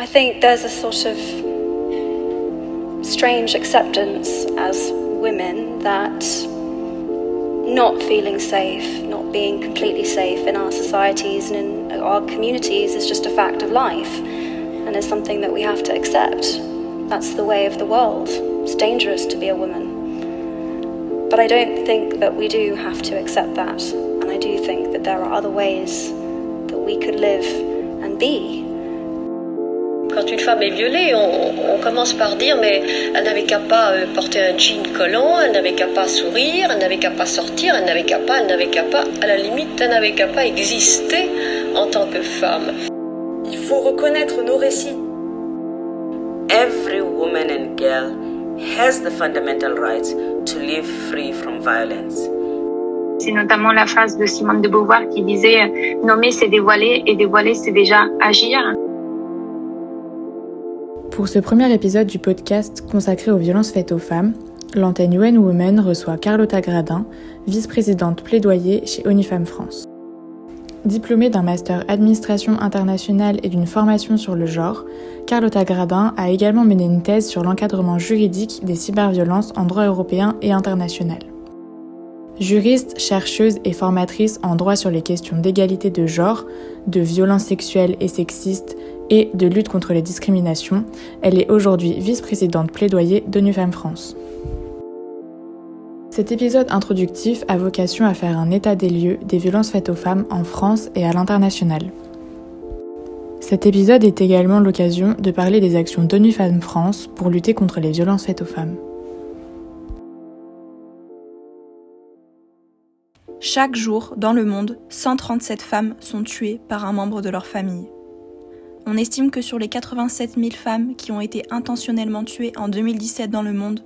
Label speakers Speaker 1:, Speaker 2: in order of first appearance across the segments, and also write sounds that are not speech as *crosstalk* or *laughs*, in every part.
Speaker 1: I think there's a sort of strange acceptance as women that not feeling safe, not being completely safe in our societies and in our communities is just a fact of life and is something that we have to accept. That's the way of the world. It's dangerous to be a woman. But I don't think that we do have to accept that. And I do think that there are other ways that we could live and be
Speaker 2: Quand une femme est violée, on, on commence par dire mais elle n'avait qu'à pas euh, porter un jean collant, elle n'avait qu'à pas sourire, elle n'avait qu'à pas sortir, elle n'avait qu'à pas, elle n'avait qu'à pas, à la limite, elle n'avait qu'à pas exister en tant que femme.
Speaker 3: Il faut reconnaître nos récits.
Speaker 4: Every woman and girl has the fundamental right to live free from violence.
Speaker 5: C'est notamment la phrase de Simone de Beauvoir qui disait Nommer, c'est dévoiler, et dévoiler, c'est déjà agir.
Speaker 6: Pour ce premier épisode du podcast consacré aux violences faites aux femmes, l'antenne UN Women reçoit Carlotta Gradin, vice-présidente plaidoyer chez Femmes France. Diplômée d'un master administration internationale et d'une formation sur le genre, Carlotta Gradin a également mené une thèse sur l'encadrement juridique des cyberviolences en droit européen et international. Juriste, chercheuse et formatrice en droit sur les questions d'égalité de genre, de violences sexuelles et sexistes et de lutte contre les discriminations, elle est aujourd'hui vice-présidente plaidoyer d'ONU Femmes France. Cet épisode introductif a vocation à faire un état des lieux des violences faites aux femmes en France et à l'international. Cet épisode est également l'occasion de parler des actions d'ONU Femmes France pour lutter contre les violences faites aux femmes.
Speaker 7: Chaque jour, dans le monde, 137 femmes sont tuées par un membre de leur famille. On estime que sur les 87 000 femmes qui ont été intentionnellement tuées en 2017 dans le monde,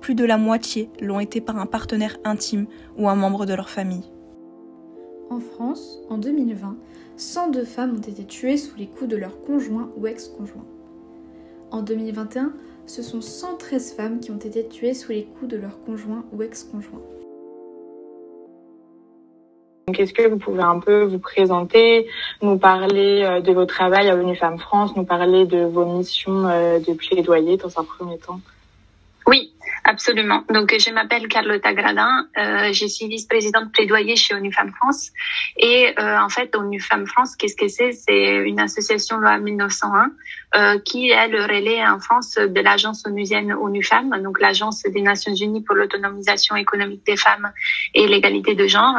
Speaker 7: plus de la moitié l'ont été par un partenaire intime ou un membre de leur famille.
Speaker 8: En France, en 2020, 102 femmes ont été tuées sous les coups de leur conjoint ou ex-conjoint. En 2021, ce sont 113 femmes qui ont été tuées sous les coups de leur conjoint ou ex-conjoint.
Speaker 9: Est-ce que vous pouvez un peu vous présenter, nous parler euh, de votre travail à ONU Femmes France, nous parler de vos missions euh, de plaidoyer dans un premier temps?
Speaker 5: Oui, Absolument. Donc, je m'appelle Carlotta Gradin. Euh, je suis vice-présidente plaidoyer chez ONU Femmes France. Et en fait, ONU Femmes France, qu'est-ce que c'est? C'est une association loi 1901 euh, qui est le relais en France de l'agence onusienne ONU Femmes, donc l'agence des Nations Unies pour l'autonomisation économique des femmes et l'égalité de genre.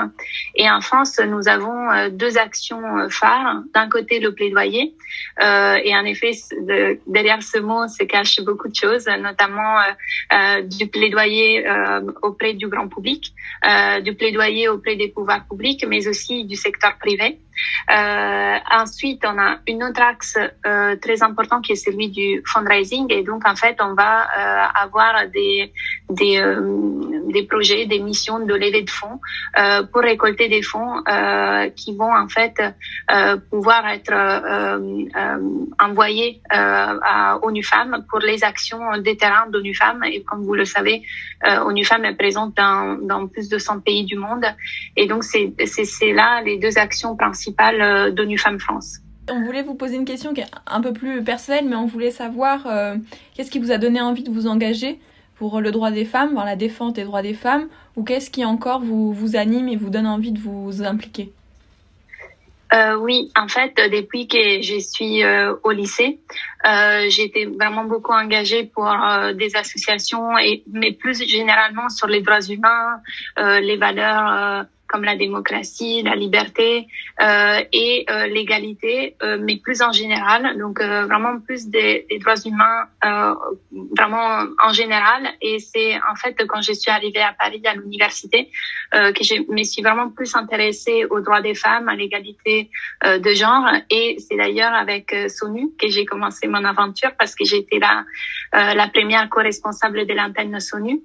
Speaker 5: Et en France, nous avons euh, deux actions phares. D'un côté, le plaidoyer. Euh, et en effet, de, derrière ce mot se cachent beaucoup de choses, notamment euh, du plaidoyer euh, auprès du grand public, euh, du plaidoyer auprès des pouvoirs publics, mais aussi du secteur privé. Euh, ensuite, on a une autre axe euh, très important qui est celui du fundraising. Et donc en fait, on va euh, avoir des des, projets, des missions de levée de fonds pour récolter des fonds qui vont en fait pouvoir être envoyés à ONU Femmes pour les actions des terrains d'ONU Femmes et comme vous le savez, ONU Femmes est présente dans, dans plus de 100 pays du monde. Et donc c'est là les deux actions principales principale d'ONU Femmes France.
Speaker 7: On voulait vous poser une question qui est un peu plus personnelle, mais on voulait savoir euh, qu'est-ce qui vous a donné envie de vous engager pour le droit des femmes, pour la défense des droits des femmes, ou qu'est-ce qui encore vous, vous anime et vous donne envie de vous impliquer?
Speaker 5: Euh, oui, en fait, depuis que je suis euh, au lycée, euh, j'ai été vraiment beaucoup engagée pour euh, des associations et mais plus généralement sur les droits humains, euh, les valeurs comme la démocratie, la liberté euh, et euh, l'égalité, euh, mais plus en général, donc euh, vraiment plus des, des droits humains, euh, vraiment en général. Et c'est en fait quand je suis arrivée à Paris à l'université que je me suis vraiment plus intéressée aux droits des femmes, à l'égalité de genre. Et c'est d'ailleurs avec SONU que j'ai commencé mon aventure parce que j'étais la, la première co-responsable de l'antenne SONU.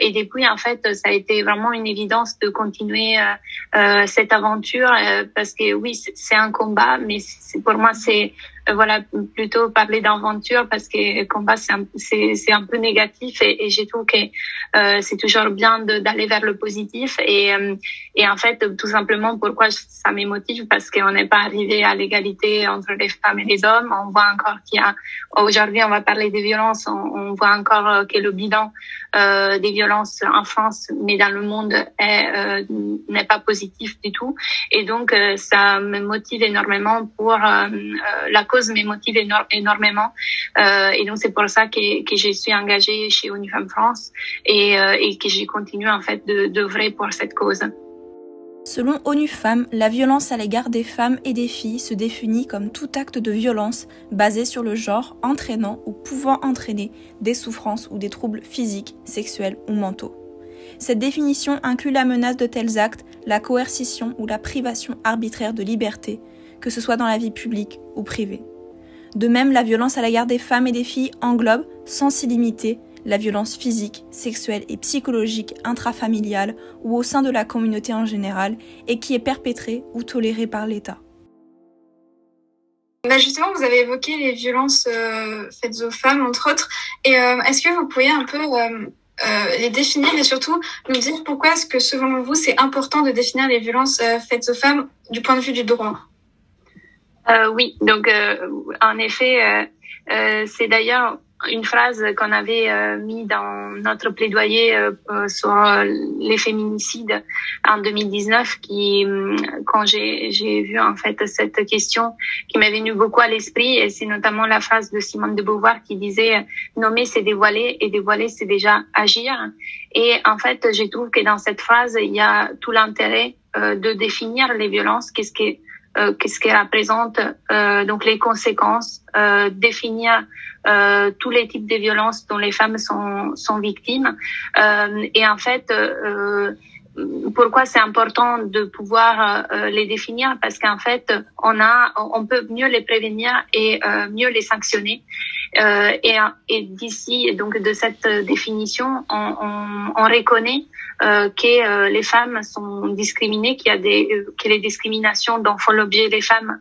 Speaker 5: et depuis, en fait, ça a été vraiment une évidence de continuer euh, euh, cette aventure euh, parce que oui, c'est un combat, mais pour moi, c'est voilà plutôt parler d'aventure parce que combat c'est un, c'est un peu négatif et, et j'ai trouvé que euh, c'est toujours bien d'aller vers le positif et et en fait tout simplement pourquoi ça m'émotive parce qu'on n'est pas arrivé à l'égalité entre les femmes et les hommes. On voit encore qu'il y a aujourd'hui on va parler des violences. On, on voit encore que le bilan euh, des violences en France mais dans le monde est n'est pas positif du tout. Et donc euh, ça me motive énormément pour euh, euh, la cause me motive énormément et donc c'est pour ça que, je suis engagée chez Unifem France et, et que j'ai continué en fait d'œuvrer pour cette cause.
Speaker 7: Selon ONU Femmes, la violence à l'égard des femmes et des filles se définit comme tout acte de violence basé sur le genre entraînant ou pouvant entraîner des souffrances ou des troubles physiques, sexuels ou mentaux. Cette définition inclut la menace de tels actes, la coercition ou la privation arbitraire de liberté, que ce soit dans la vie publique ou privée. De même, la violence à l'égard des femmes et des filles englobe, sans s'y limiter, la violence physique, sexuelle et psychologique intrafamiliale ou au sein de la communauté en général et qui est perpétrée ou tolérée par l'État.
Speaker 8: Bah, justement, vous avez évoqué les violences euh, faites aux femmes, entre autres. Et euh, est-ce que vous pourriez un peu euh, les définir et surtout nous dire pourquoi est-ce que selon vous c'est important de définir les violences faites aux femmes du point de vue du droit?
Speaker 5: Euh, Oui, donc en effet, c'est d'ailleurs une phrase qu'on avait euh, mis dans notre plaidoyer euh, euh, sur les féminicides en 2019 qui quand j'ai j'ai vu en fait cette question qui m'est venue beaucoup à l'esprit et c'est notamment la phrase de Simone de Beauvoir qui disait nommer c'est dévoiler et dévoiler c'est déjà agir et en fait je trouve que dans cette phrase il y a tout l'intérêt de définir les violences qu'est-ce que qu'est-ce qu'elle représente, euh, donc les conséquences, euh, définir euh, tous les types de violences dont les femmes sont, sont victimes. Euh, et en fait, euh, pourquoi c'est important de pouvoir euh, les définir? Parce qu'en fait, on a, on peut mieux les prévenir et mieux les sanctionner. Et, et d'ici donc de cette définition, on, on, on reconnaît que les femmes sont discriminées, qu'il y a des que les discriminations dont font l'objet les femmes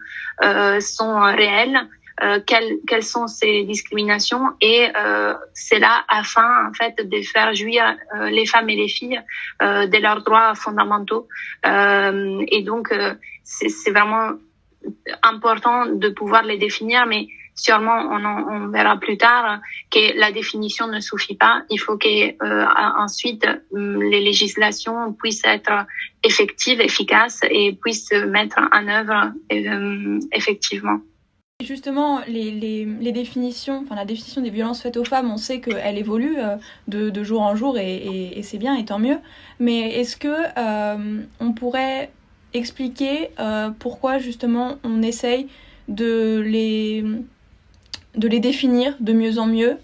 Speaker 5: sont réelles euh, quelles, quelles, sont ces discriminations. Et euh, c'est là afin en fait de faire jouir euh, les femmes et les filles euh, de leurs droits fondamentaux. Euh, et donc c'est vraiment important de pouvoir les définir mais sûrement on, verra plus tard que la définition ne suffit pas il faut que ensuite les législations puissent être effectives efficaces et puissent se mettre en œuvre effectivement
Speaker 7: Justement, les, définitions, enfin la définition des violences faites aux femmes, on sait qu'elle évolue euh, de, jour en jour et, c'est bien et tant mieux. Mais est-ce que euh, on pourrait expliquer euh, pourquoi justement on essaye de les, de les définir de mieux en mieux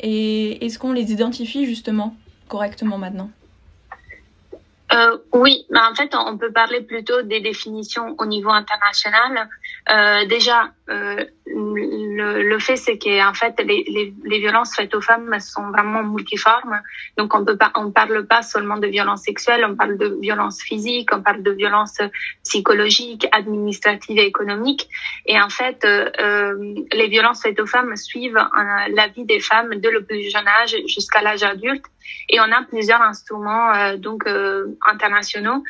Speaker 7: et est-ce qu'on les identifie justement correctement maintenant?
Speaker 5: Euh, oui, mais en fait, on peut parler plutôt des définitions au niveau international. Euh, déjà, euh, le, le, fait, c'est que en fait, les, les, les, violences faites aux femmes sont vraiment multiformes. Donc, on peut pas, on parle pas seulement de violences sexuelles, on parle de violences physiques, on parle de violences psychologiques, administratives et économiques. Et en fait, euh, euh les violences faites aux femmes suivent euh, la vie des femmes de le plus jeune âge jusqu'à l'âge adulte. Et on a plusieurs instruments euh, donc internationaux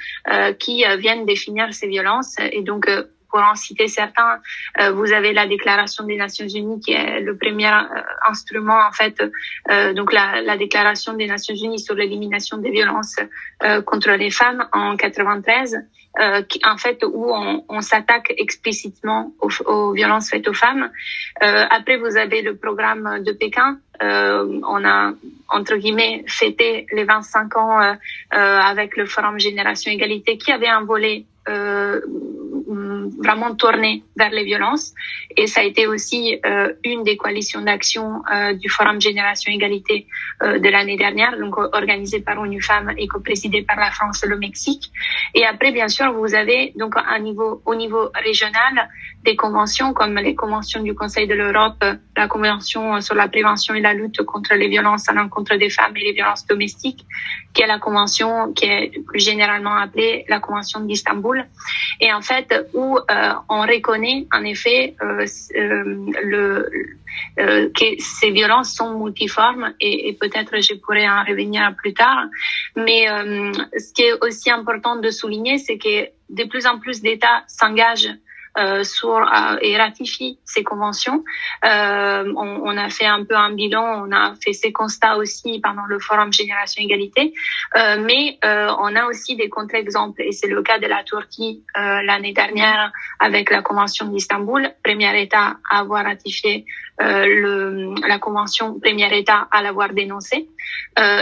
Speaker 5: qui viennent définir ces violences. Et donc pour en citer certains, euh, vous avez la Déclaration des Nations Unies qui est le premier euh, instrument en fait, euh, donc la, la, Déclaration des Nations Unies sur l'élimination des violences contre les femmes en 93, qui, en fait où on, on s'attaque explicitement aux, aux, violences faites aux femmes. après, vous avez le programme de Pékin. on a entre guillemets fêté les 25 ans avec le Forum Génération Égalité qui avait un volet euh, vraiment tourné vers les violences. Et ça a été aussi euh, une des coalitions d'action euh, du Forum Génération Égalité euh, de l'année dernière, donc organisée par ONU Femmes et co-présidée par la France et le Mexique. Et après, bien sûr, vous avez donc un niveau, au niveau régional des conventions comme les conventions du Conseil de l'Europe, la Convention sur la prévention et la lutte contre les violences à l'encontre des femmes et les violences domestiques, qui est la convention qui est plus généralement appelée la Convention d'Istanbul. Et en fait, où on reconnaît en effet le, que ces violences sont multiformes et, et peut-être je pourrais en revenir plus tard. Mais ce qui est aussi important de souligner, c'est que de plus en plus d'États s'engagent euh, sur euh, et ratifie ces conventions. Euh, on, on, a fait un peu un bilan, on a fait ces constats aussi pendant le forum Génération Égalité, euh, mais euh, on a aussi des contre-exemples et c'est le cas de la Turquie l'année dernière avec la convention d'Istanbul, premier État à avoir ratifié le, la convention, premier État à l'avoir dénoncé.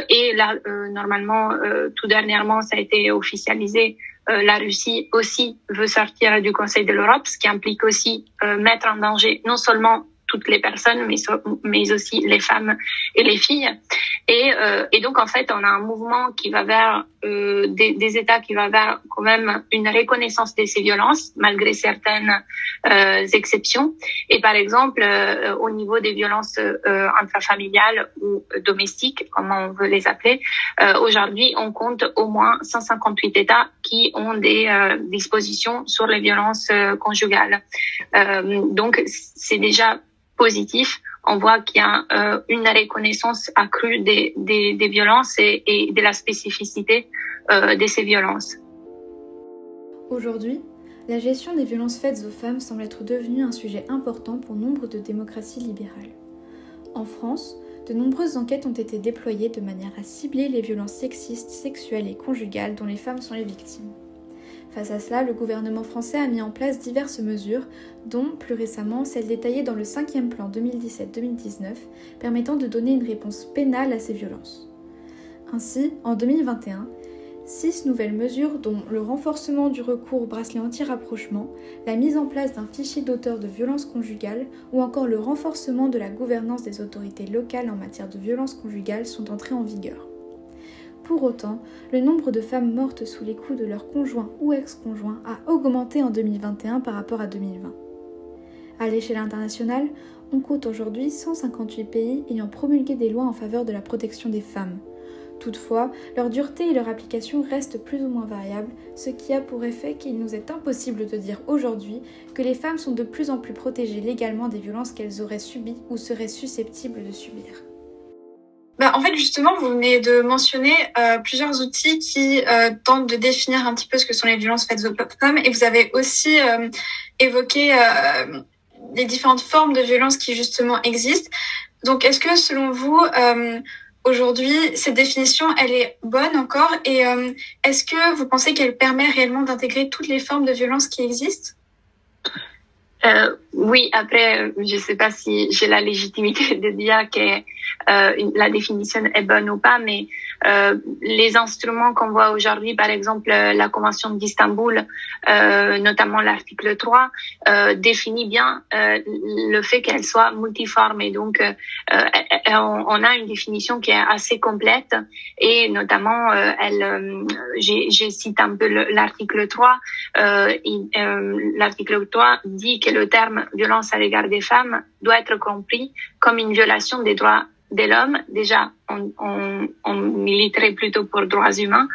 Speaker 5: et là, normalement, tout dernièrement, ça a été officialisé euh, la Russie aussi veut sortir du Conseil de l'Europe, ce qui implique aussi euh, mettre en danger non seulement toutes les personnes, mais, mais aussi les femmes et les filles. Et, euh, et donc, en fait, on a un mouvement qui va vers euh, des, des, États qui va vers quand même une reconnaissance de ces violences, malgré certaines euh, exceptions. Et par exemple, euh, au niveau des violences euh, intrafamiliales ou domestiques, comme on veut les appeler, aujourd'hui, on compte au moins 158 États qui ont des dispositions sur les violences conjugales. donc, c'est déjà positif, on voit qu'il y a euh, une reconnaissance accrue des, des, violences et, et, de la spécificité euh, de ces violences.
Speaker 8: Aujourd'hui, la gestion des violences faites aux femmes semble être devenue un sujet important pour nombre de démocraties libérales. En France, de nombreuses enquêtes ont été déployées de manière à cibler les violences sexistes, sexuelles et conjugales dont les femmes sont les victimes. Face à cela, le gouvernement français a mis en place diverses mesures, dont plus récemment celle détaillée dans le 5e plan 2017-2019, permettant de donner une réponse pénale à ces violences. Ainsi, en 2021, six nouvelles mesures dont le renforcement du recours au bracelet anti-rapprochement, la mise en place d'un fichier d'auteur de violences conjugales ou encore le renforcement de la gouvernance des autorités locales en matière de violences conjugales sont entrées en vigueur. Pour autant, le nombre de femmes mortes sous les coups de leur conjoint ou ex-conjoint a augmenté en 2021 par rapport à 2020. À l'échelle internationale, on compte aujourd'hui 158 pays ayant promulgué des lois en faveur de la protection des femmes. Toutefois, leur dureté et leur application restent plus ou moins variables, ce qui a pour effet qu'il nous est impossible de dire aujourd'hui que les femmes sont de plus en plus protégées légalement des violences qu'elles auraient subies ou seraient susceptibles de subir.
Speaker 10: Bah, en fait, justement, vous venez de mentionner euh, plusieurs outils qui euh, tentent de définir un petit peu ce que sont les violences faites aux femmes, et vous avez aussi euh, évoqué euh, les différentes formes de violences qui justement existent. Donc, est-ce que selon vous, aujourd'hui, cette définition, elle est bonne encore, et est-ce que vous pensez qu'elle permet réellement d'intégrer toutes les formes de violences qui existent?
Speaker 5: Euh, oui, après, je ne sais pas si j'ai la légitimité *laughs* de dire que euh, la définition est bonne ou pas, mais euh, les instruments qu'on voit aujourd'hui, par exemple la Convention d'Istanbul, notamment l'article 3, euh, définit bien le fait qu'elle soit multiforme. Et donc, on, a une définition qui est assez complète et notamment, elle, j'ai cite un peu l'article 3. l'article 3 dit que le terme violence à l'égard des femmes doit être compris comme une violation des droits de l'homme, déjà on, on, on, militerait plutôt pour droits humains,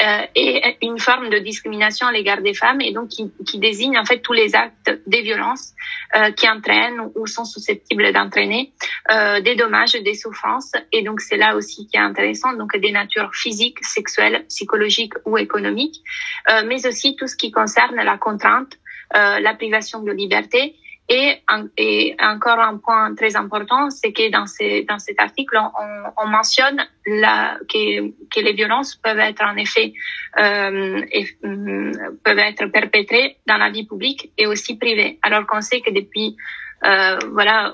Speaker 5: euh, et une forme de discrimination à l'égard des femmes, et donc qui, qui, désigne en fait tous les actes des violences euh, qui entraînent ou sont susceptibles d'entraîner euh, des dommages, des souffrances, et donc c'est là aussi qui est intéressant, donc des natures physiques, sexuelles, psychologiques ou économiques, euh, mais aussi tout ce qui concerne la contrainte, euh, la privation de liberté et, encore un point très important, c'est que dans, cet article, on, on mentionne que, les violences peuvent être en effet euh, euh, peuvent être perpétrées dans la vie publique et aussi privée. Alors qu'on sait que depuis euh, voilà,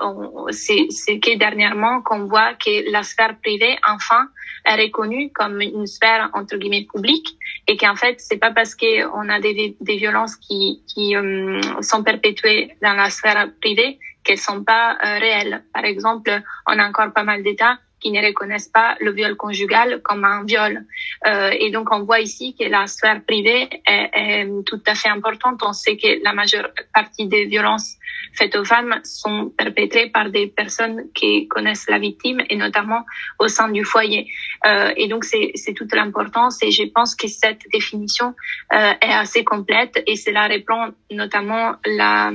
Speaker 5: c'est que dernièrement qu'on voit que la sphère privée, enfin, est reconnue comme une sphère entre guillemets publique et qu'en fait, c'est pas parce qu'on a des, des, violences qui, qui euh, sont perpétuées dans la sphère privée qu'elles sont pas euh, réelles. Par exemple, on a encore pas mal d'États qui ne reconnaissent pas le viol conjugal comme un viol. Euh, et donc, on voit ici que la sphère privée est, est, tout à fait importante. On sait que la majeure partie des violences faites aux femmes sont perpétrées par des personnes qui connaissent la victime et notamment au sein du foyer. Euh, et donc, c'est toute l'importance et je pense que cette définition euh, est assez complète et cela répond notamment la,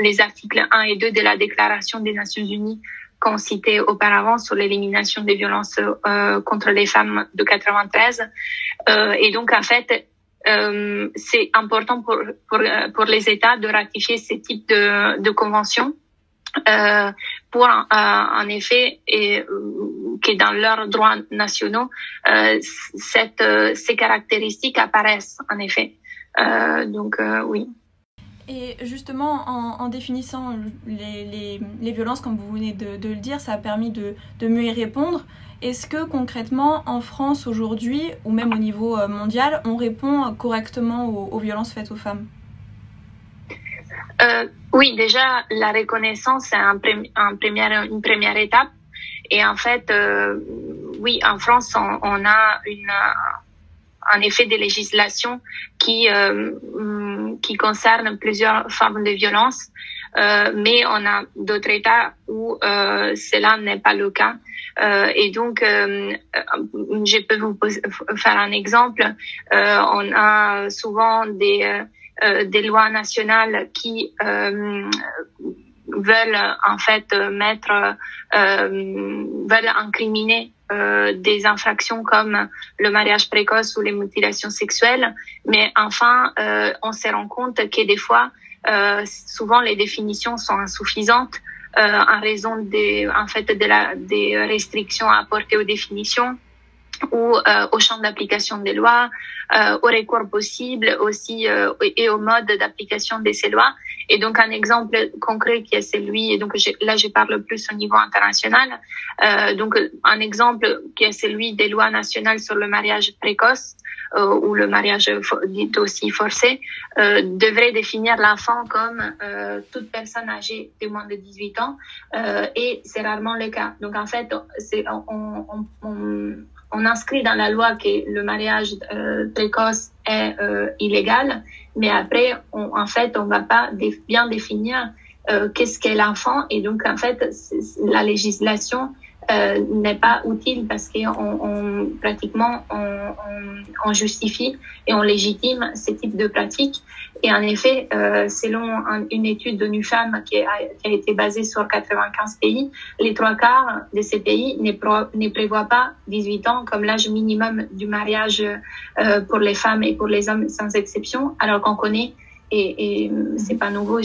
Speaker 5: les articles 1 et 2 de la Déclaration des Nations Unies qu'on citait auparavant sur l'élimination des violences euh, contre les femmes de 93. Euh, et donc, en fait, euh, c'est important pour, pour, pour les États de ratifier ces types de, de conventions euh, pour euh, en effet et euh, que dans leurs droits nationaux euh, cette, ces caractéristiques apparaissent en effet. donc oui.
Speaker 7: Et justement, en, définissant les, violences, comme vous venez de, le dire, ça a permis de, mieux y répondre. Est-ce que concrètement, en France aujourd'hui, ou même au niveau mondial, on répond correctement aux, violences faites aux femmes?
Speaker 5: Euh, Oui, déjà, la reconnaissance, première, une première étape. Et en fait, euh, oui, en France, on a une, un effet de législation qui, euh, qui concerne plusieurs formes de violence. Euh, mais on a d'autres États où euh, cela n'est pas le cas. Euh, et donc, euh, je peux vous faire un exemple. Euh, on a souvent des, des lois nationales qui veulent en fait mettre, veulent incriminer euh, des infractions comme le mariage précoce ou les mutilations sexuelles. Mais enfin, euh, on se rend compte que des fois, euh, souvent les définitions sont insuffisantes en raison des, en fait, de la, des restrictions apportées aux définitions ou euh, au champ d'application des lois, euh, au recours possible aussi euh, et au mode d'application de ces lois. Et donc un exemple concret qui est celui, et donc là je parle plus au niveau international, euh, donc un exemple qui est celui des lois nationales sur le mariage précoce euh, ou le mariage dit aussi forcé, euh, devrait définir l'enfant comme toute personne âgée de moins de 18 ans et c'est rarement le cas. Donc en fait, on, on, on on inscrit dans la loi que le mariage euh, précoce est euh, illégal, mais après, on, en fait, on va pas bien définir euh, qu'est-ce qu'est l'enfant. Et donc en fait, la législation euh, n'est pas utile parce qu'on on, pratiquement on, on, justifie et on légitime ces types de pratiques. Et en effet, euh, selon un, une étude de NUFAM qui a, qui a, été basée sur 95 pays, les trois quarts de ces pays ne, pro, ne prévoient pas 18 ans comme l'âge minimum du mariage euh, pour les femmes et pour les hommes sans exception, alors qu'on connaît et, et c'est pas nouveau,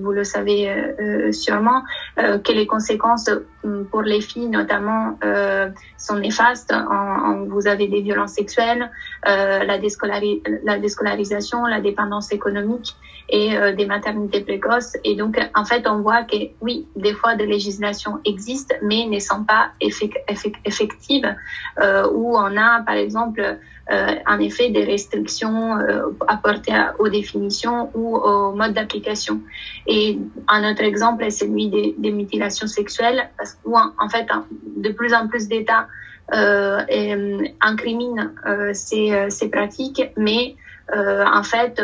Speaker 5: vous le savez euh, euh, sûrement, euh, que les conséquences euh, pour les filles notamment euh, sont néfastes. En, en, vous avez des violences sexuelles, euh, la, déscolari la déscolarisation, la dépendance économique et des maternités précoces. Et donc, en fait, on voit que oui, des fois, des législations existent, mais ne sont pas effect effectives. où on a, par exemple, euh, en effet des restrictions euh, apportées aux définitions ou au mode d'application. Et un autre exemple est celui des, mutilations sexuelles, parce où en, fait de plus en plus d'États euh, incriminent euh, ces, euh, pratiques, mais euh, en fait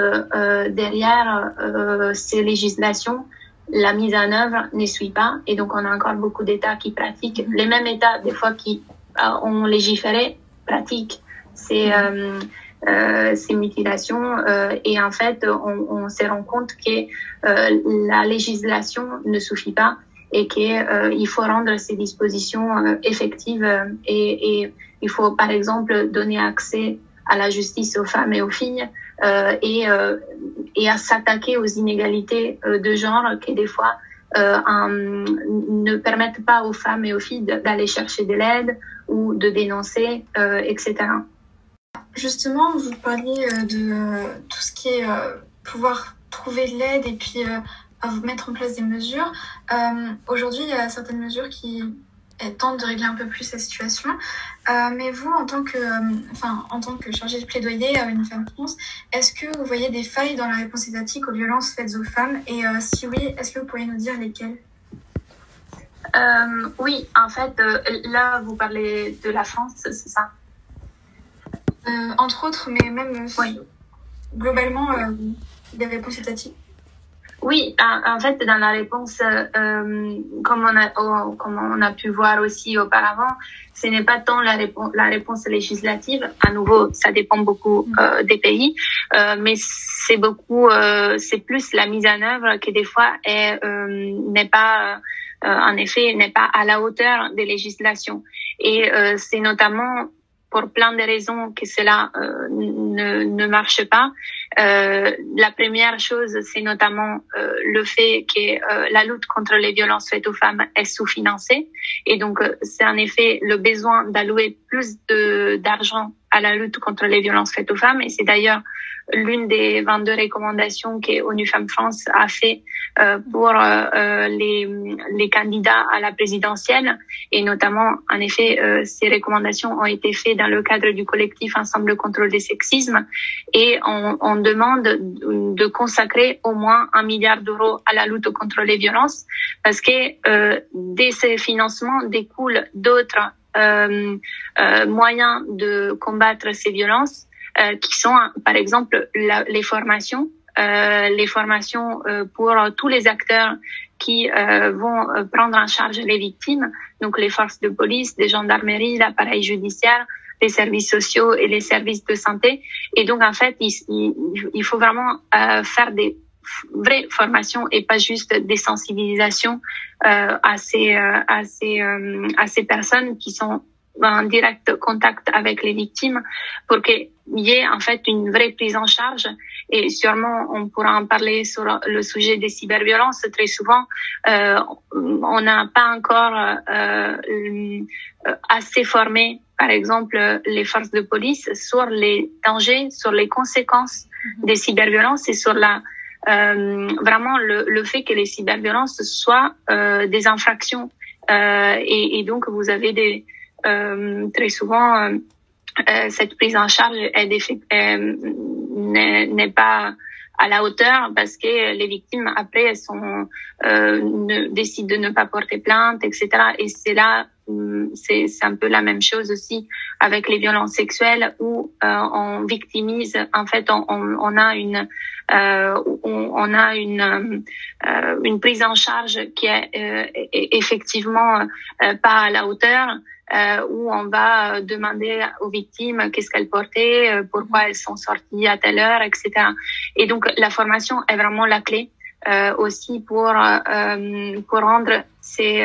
Speaker 5: derrière ces législations, la mise en œuvre ne suit pas, et donc on a encore beaucoup d'États qui pratiquent les mêmes États des fois qui ont légiféré pratiquent ces, euh, euh, ces mutilations. Euh, et en fait, on, on se rend compte que la législation ne suffit pas et qu'il faut rendre ces dispositions effectives et, il faut par exemple donner accès à la justice aux femmes et aux filles et, à s'attaquer aux inégalités de genre qui des fois ne permettent pas aux femmes et aux filles d'aller chercher de l'aide ou de dénoncer, etc.
Speaker 10: Justement, vous parliez euh, de euh, tout ce qui est euh, pouvoir trouver de l'aide et puis à vous mettre en place des mesures. Aujourd'hui, il y a certaines mesures qui tentent de régler un peu plus la situation. mais vous, en tant que, enfin, en tant que chargé de plaidoyer à Unifem France, est-ce que vous voyez des failles dans la réponse étatique aux violences faites aux femmes? Et si oui, est-ce que vous pourriez nous dire lesquelles?
Speaker 5: Oui, en fait, là, vous parlez de la France, c'est ça?
Speaker 10: Euh, Entre autres, mais même oui. globalement, des réponses étatiques
Speaker 5: oui, en fait, dans la réponse, euh, comme, on a, oh, comme on a pu voir aussi auparavant, ce n'est pas tant la, réponse, la réponse législative. À nouveau, ça dépend beaucoup mm. euh, des pays, euh, mais c'est beaucoup, euh, c'est plus la mise en œuvre qui des fois est n'est pas en effet n'est pas à la hauteur des législations. Et c'est notamment pour plein de raisons que cela euh, ne, ne marche pas. Euh, la première chose, c'est notamment euh, le fait que euh, la lutte contre les violences faites aux femmes est sous-financée. Et donc, euh, c'est en effet le besoin d'allouer plus d'argent à la lutte contre les violences faites aux femmes. Et c'est d'ailleurs l'une des 22 recommandations que ONU Femmes France a fait euh, pour euh, euh, les, les, candidats à la présidentielle. Et notamment, en effet, ces recommandations ont été faites dans le cadre du collectif Ensemble contre le sexisme. Et on, on demande de consacrer au moins un milliard d'euros à la lutte contre les violences parce que de ces financements découlent d'autres euh, euh, moyens de combattre ces violences euh, qui sont par exemple la, les formations euh, les formations euh, pour tous les acteurs qui euh, vont prendre en charge les victimes, donc les forces de police, les gendarmeries, l'appareil judiciaire, les services sociaux et les services de santé. Et donc en fait, il, il, il faut vraiment faire des vraies formations et pas juste des sensibilisations euh, à ces à ces à ces personnes qui sont en direct contact avec les victimes pour qu'il y ait en fait une vraie prise en charge. Et sûrement on pourra en parler sur le sujet des cyberviolences. Très souvent euh, on n'a pas encore euh, assez formé par exemple les forces de police sur les dangers sur les conséquences mm-hmm. des cyberviolences et sur la euh, vraiment le, le, fait que les cyberviolences soient euh, des infractions. Euh, et, et, donc vous avez des très souvent, euh, euh, cette prise en charge n'est pas à la hauteur parce que les victimes après elles sont euh, décident de ne pas porter plainte etc et c'est là hum, c'est un peu la même chose aussi avec les violences sexuelles où euh, on victimise en fait on, a une euh, on, a une une prise en charge qui est effectivement pas à la hauteur euh, où on va euh, demander aux victimes qu'est-ce qu'elles portaient, euh, pourquoi elles sont sorties à telle heure, etc. Et donc la formation est vraiment la clé euh, aussi pour euh, pour rendre ces,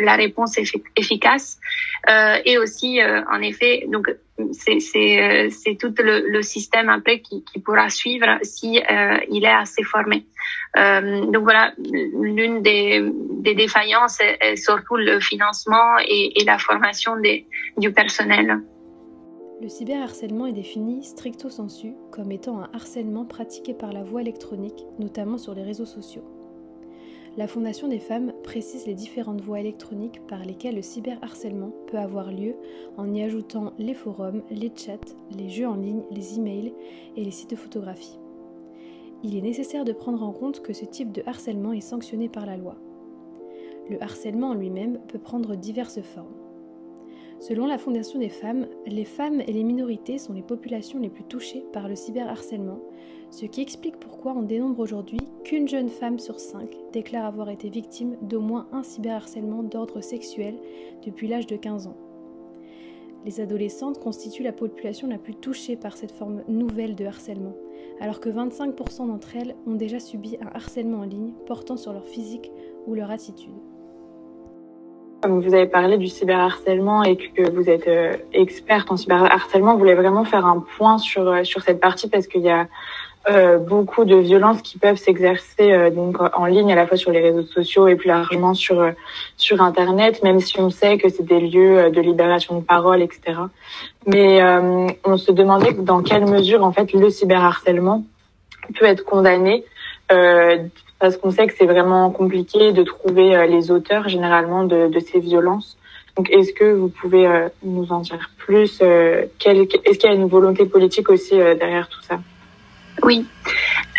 Speaker 5: la réponse efficace et aussi en effet donc c'est c'est tout le, système après qui, pourra suivre si il est assez formé. Euh, donc voilà, l'une des, défaillances est, surtout le financement et, et la formation des, du personnel.
Speaker 11: Le cyberharcèlement est défini stricto sensu comme étant un harcèlement pratiqué par la voie électronique, notamment sur les réseaux sociaux. La Fondation des femmes précise les différentes voies électroniques par lesquelles le cyberharcèlement peut avoir lieu en y ajoutant les forums, les chats, les jeux en ligne, les emails et les sites de photographie il est nécessaire de prendre en compte que ce type de harcèlement est sanctionné par la loi. Le harcèlement en lui-même peut prendre diverses formes. Selon la Fondation des femmes, les femmes et les minorités sont les populations les plus touchées par le cyberharcèlement, ce qui explique pourquoi on dénombre aujourd'hui qu'une jeune femme sur cinq déclare avoir été victime d'au moins un cyberharcèlement d'ordre sexuel depuis l'âge de 15 ans. Les adolescentes constituent la population la plus touchée par cette forme nouvelle de harcèlement, alors que 25% d'entre elles ont déjà subi un harcèlement en ligne portant sur leur physique ou leur attitude.
Speaker 9: Vous avez parlé du cyberharcèlement et que vous êtes euh, experte en cyberharcèlement. Vous voulez vraiment faire un point sur, euh, sur cette partie parce qu'il y a euh, beaucoup de violences qui peuvent s'exercer euh, donc en ligne à la fois sur les réseaux sociaux et plus largement sur euh, sur internet même si on sait que c'est des lieux de libération de parole etc mais on se demandait dans quelle mesure en fait le cyberharcèlement peut être condamné parce qu'on sait que c'est vraiment compliqué de trouver les auteurs généralement de, de ces violences. Donc est-ce que vous pouvez nous en dire plus quel, est-ce qu'il y a une volonté politique aussi derrière tout ça?
Speaker 5: Oui.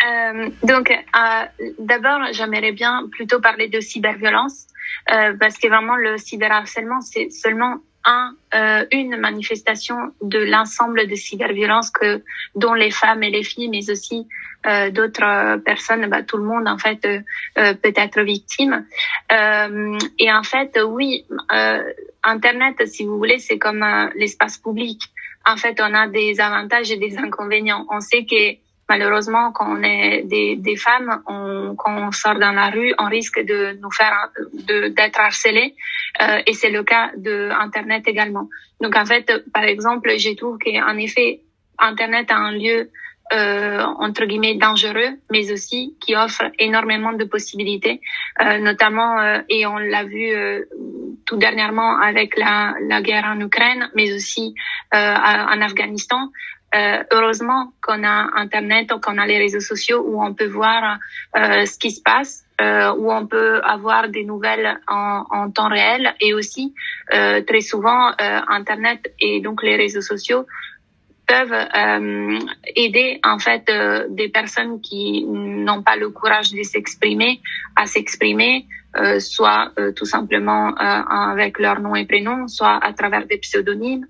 Speaker 5: Euh, donc, euh, d'abord, j'aimerais bien plutôt parler de cyberviolence parce que vraiment le cyberharcèlement c'est seulement un, euh, une manifestation de l'ensemble des cyberviolences que dont les femmes et les filles, mais aussi euh, d'autres personnes, bah, tout le monde en fait euh, euh peut être victime. Euh, et en fait, oui, euh, Internet, si vous voulez, c'est comme l'espace public. En fait, on a des avantages et des inconvénients. On sait que malheureusement, quand on est des, des femmes, on, quand on sort dans la rue, on risque de nous faire d'être harcelé, euh, et c'est le cas de Internet également. Donc en fait, par exemple, j'ai trouve qu'en effet, Internet a un lieu euh, entre guillemets dangereux, mais aussi qui offre énormément de possibilités, euh, notamment euh, et on l'a vu euh, tout dernièrement avec la, la guerre en Ukraine, mais aussi euh, en Afghanistan. Euh, heureusement qu'on a Internet, qu'on a les réseaux sociaux où on peut voir euh, ce qui se passe, euh, où on peut avoir des nouvelles en, en temps réel et aussi euh, très souvent euh, Internet et donc les réseaux sociaux peuvent aider en fait des personnes qui n'ont pas le courage de s'exprimer à s'exprimer euh, soit euh, tout simplement euh, avec leur nom et prénom, soit à travers des pseudonymes,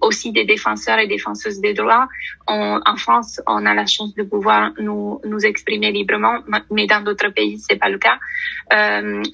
Speaker 5: aussi des défenseurs et défenseuses des droits. en France, on a la chance de pouvoir nous, nous exprimer librement, mais dans d'autres pays, c'est pas le cas.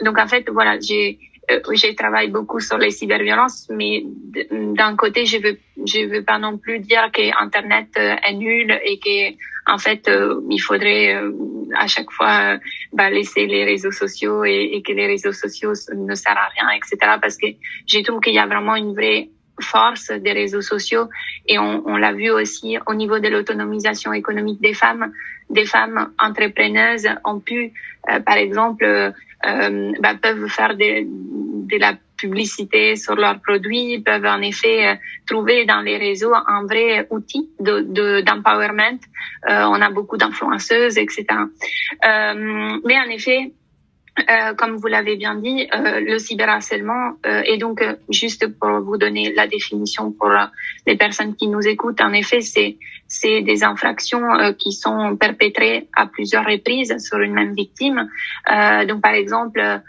Speaker 5: donc en fait, voilà, j'ai je travaille beaucoup sur les cyberviolences, mais d'un côté, je veux, je veux pas non plus dire que Internet est nul et que en fait, euh, il faudrait euh, à chaque fois bah, laisser les réseaux sociaux et, et, que les réseaux sociaux ne servent à rien, etc. Parce que je trouve qu'il y a vraiment une vraie force des réseaux sociaux et on, on l'a vu aussi au niveau de l'autonomisation économique des femmes. Des femmes entrepreneuses ont pu, euh, par exemple, euh, bah, peuvent faire de, de la publicité sur leurs produits, peuvent en effet euh, trouver dans les réseaux un vrai outil de d'empowerment. euh, on a beaucoup d'influenceuses, etc. Euh, mais en effet, comme vous l'avez bien dit, le cyberharcèlement euh, et donc juste pour vous donner la définition pour les personnes qui nous écoutent, en effet, c'est des infractions qui sont perpétrées à plusieurs reprises sur une même victime. donc par exemple,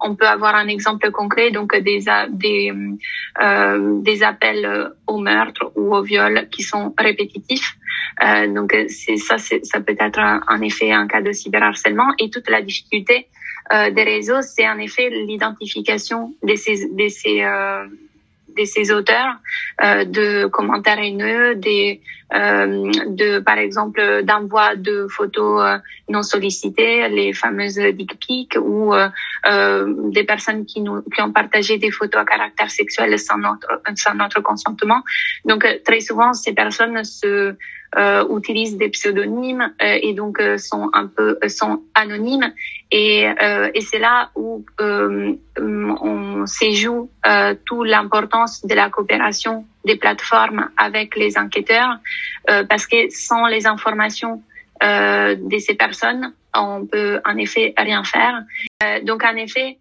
Speaker 5: on peut avoir un exemple concret, donc des des euh, des appels au meurtre ou au viol qui sont répétitifs. Euh, donc c'est ça, ça peut être en effet un cas de cyberharcèlement et toute la difficulté euh, des réseaux, c'est en effet l'identification de ces de ces euh, de ces auteurs euh, de commentaires haineux, des, euh, de par exemple d'envoi de photos euh, non sollicitées, les fameuses dick pics, ou des personnes qui nous qui ont partagé des photos à caractère sexuel sans notre sans notre consentement. Donc très souvent ces personnes se euh, utilisent des pseudonymes euh, et donc euh, sont un peu sont anonymes et, et c'est là où on s'éjoue toute l'importance de la coopération des plateformes avec les enquêteurs parce que sans les informations de ces personnes on peut en effet rien faire. Donc en effet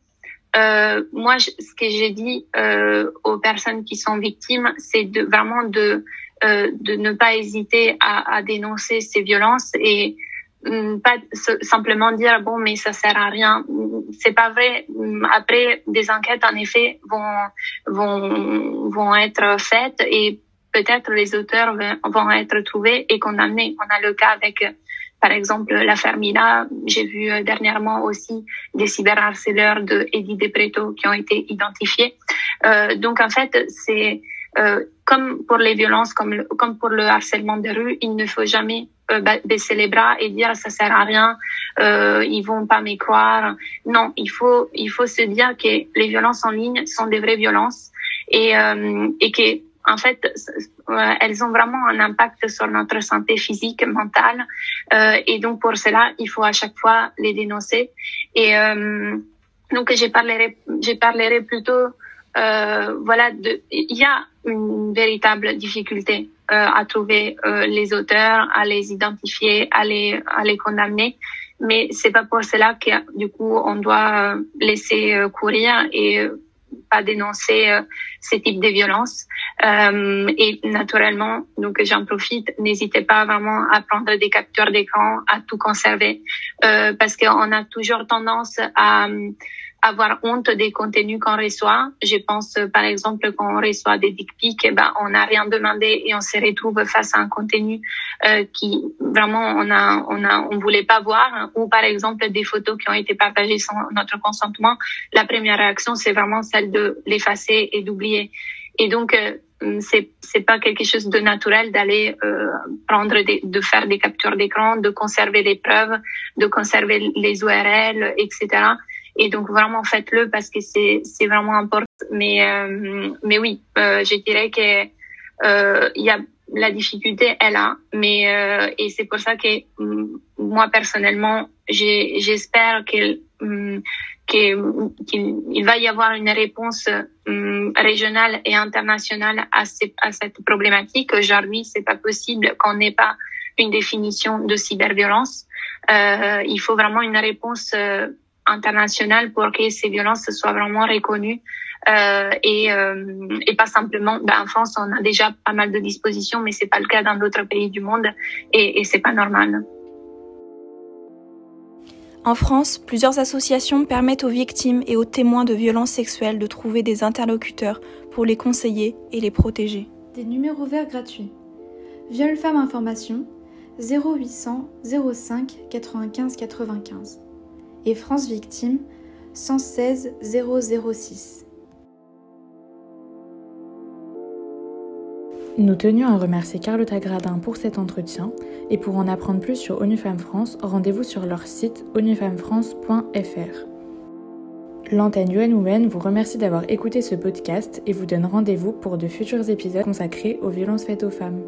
Speaker 5: euh, moi, ce que j'ai dit euh, aux personnes qui sont victimes, c'est de vraiment de euh, de ne pas hésiter à, à, dénoncer ces violences et pas simplement dire bon mais ça sert à rien. C'est pas vrai. Après des enquêtes en effet vont vont vont être faites et peut-être les auteurs vont être trouvés et condamnés. On a le cas avec par exemple, l'affaire Mila, j'ai vu euh, dernièrement aussi des cyberharceleurs de Eddie Depreto qui ont été identifiés. Euh, donc en fait, c'est euh, comme pour les violences, comme, comme pour le harcèlement de rue, il ne faut jamais euh, baisser les bras et dire ça sert à rien, euh, ils vont pas me croire. Non, il faut il faut se dire que les violences en ligne sont des vraies violences et euh, et que en fait, elles ont vraiment un impact sur notre santé physique, mentale. Euh, et donc, pour cela, il faut à chaque fois les dénoncer. Et euh, donc, je parlerai, je parlerai plutôt euh, voilà, il y a une véritable difficulté euh, à trouver euh, les auteurs, à les identifier, à les, à les condamner. Mais c'est pas pour cela que du coup on doit laisser courir et pas dénoncer euh, ce type de violence. Euh, et naturellement, donc j'en profite, n'hésitez pas vraiment à prendre des captures d'écran, à tout conserver, euh, parce qu'on a toujours tendance à avoir honte des contenus qu'on reçoit. Je pense, par exemple, quand on reçoit des dick pics, eh ben, on n'a rien demandé et on se retrouve face à un contenu euh, qui vraiment on a, on a, on voulait pas voir. Ou par exemple, des photos qui ont été partagées sans notre consentement. La première réaction, c'est vraiment celle de l'effacer et d'oublier. Et donc, euh, c'est c'est pas quelque chose de naturel d'aller euh, prendre des, de faire des captures d'écran, de conserver les preuves, de conserver les URL, etc. Et donc vraiment faites-le parce que c'est c'est vraiment important. Mais euh, mais oui, euh, je dirais que euh, il y a la difficulté est là, mais euh, et c'est pour ça que mm, moi personnellement j'espère qu'il mm, qu'il va y avoir une réponse mm, régionale et internationale à, ces, à cette problématique. Aujourd'hui, c'est pas possible qu'on n'ait pas une définition de cyberviolence. Euh, il faut vraiment une réponse euh, internationale pour que ces violences soient vraiment reconnues euh, et, euh, et pas simplement. Ben, en France, on a déjà pas mal de dispositions, mais c'est pas le cas dans d'autres pays du monde et, et c'est pas normal.
Speaker 7: En France, plusieurs associations permettent aux victimes et aux témoins de violences sexuelles de trouver des interlocuteurs pour les conseiller et les protéger.
Speaker 8: Des numéros verts gratuits. Viol Femmes Information 0800 05 95 95 et France Victime 116 006.
Speaker 6: Nous tenions à remercier Carlotta Gradin pour cet entretien et pour en apprendre plus sur ONU France, rendez-vous sur leur site onufemmesfrance.fr. L'antenne UN Women vous remercie d'avoir écouté ce podcast et vous donne rendez-vous pour de futurs épisodes consacrés aux violences faites aux femmes.